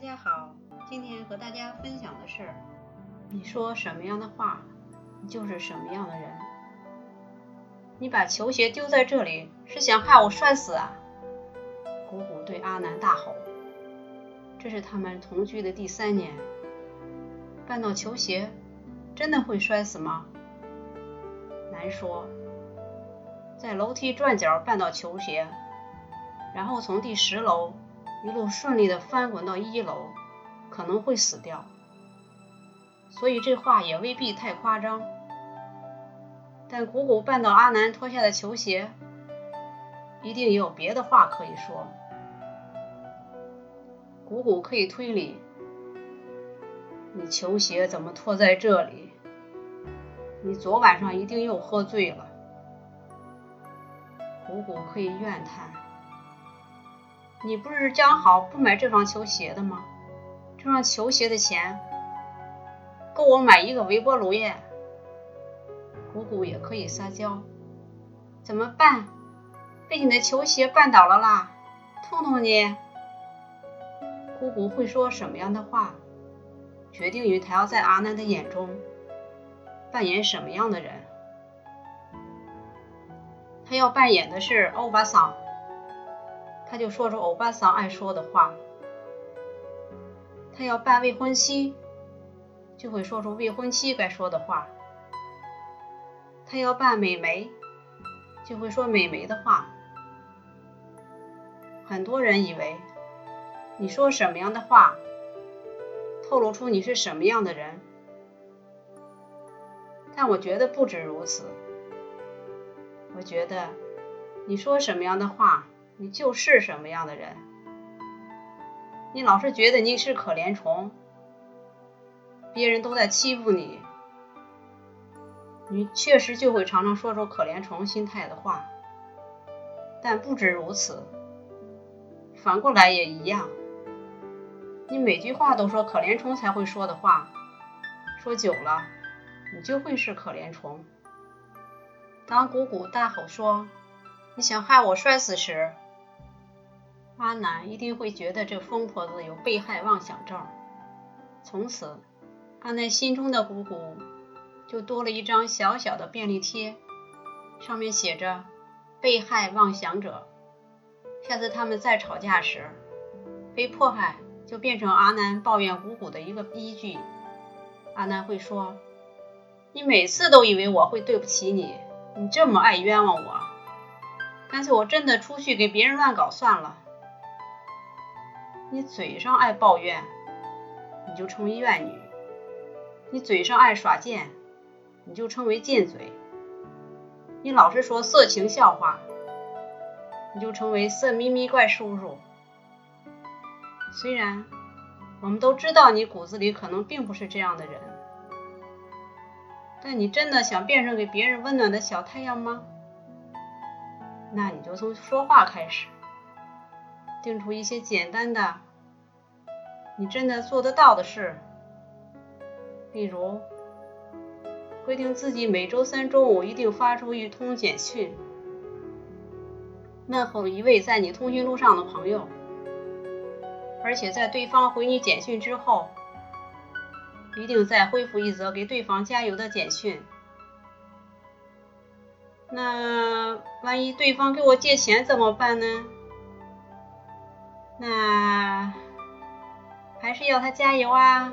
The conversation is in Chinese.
大家好，今天和大家分享的是，你说什么样的话，你就是什么样的人。你把球鞋丢在这里，是想害我摔死啊？姑姑对阿南大吼。这是他们同居的第三年，绊到球鞋，真的会摔死吗？难说。在楼梯转角绊到球鞋，然后从第十楼。一路顺利的翻滚到一楼，可能会死掉，所以这话也未必太夸张。但谷谷绊倒阿南脱下的球鞋，一定也有别的话可以说。谷谷可以推理，你球鞋怎么脱在这里？你昨晚上一定又喝醉了。谷谷可以怨叹。你不是讲好不买这双球鞋的吗？这双球鞋的钱够我买一个微波炉耶。姑姑也可以撒娇，怎么办？被你的球鞋绊倒了啦！痛痛你。姑姑会说什么样的话，决定于她要在阿南的眼中扮演什么样的人。她要扮演的是欧巴桑。他就说出欧巴桑爱说的话。他要扮未婚妻，就会说出未婚妻该说的话。他要扮美眉，就会说美眉的话。很多人以为你说什么样的话，透露出你是什么样的人。但我觉得不止如此。我觉得你说什么样的话。你就是什么样的人？你老是觉得你是可怜虫，别人都在欺负你，你确实就会常常说出可怜虫心态的话。但不止如此，反过来也一样。你每句话都说可怜虫才会说的话，说久了，你就会是可怜虫。当谷谷大吼说：“你想害我摔死时！”阿南一定会觉得这疯婆子有被害妄想症。从此，阿南心中的姑姑就多了一张小小的便利贴，上面写着“被害妄想者”。下次他们再吵架时，被迫害就变成阿南抱怨姑姑的一个依据。阿南会说：“你每次都以为我会对不起你，你这么爱冤枉我，干脆我真的出去给别人乱搞算了。”你嘴上爱抱怨，你就成为怨女；你嘴上爱耍贱，你就称为贱嘴；你老是说色情笑话，你就成为色咪咪怪叔叔。虽然我们都知道你骨子里可能并不是这样的人，但你真的想变成给别人温暖的小太阳吗？那你就从说话开始。定出一些简单的、你真的做得到的事，例如规定自己每周三中午一定发出一通简讯，问候一位在你通讯录上的朋友，而且在对方回你简讯之后，一定再回复一则给对方加油的简讯。那万一对方给我借钱怎么办呢？那还是要他加油啊！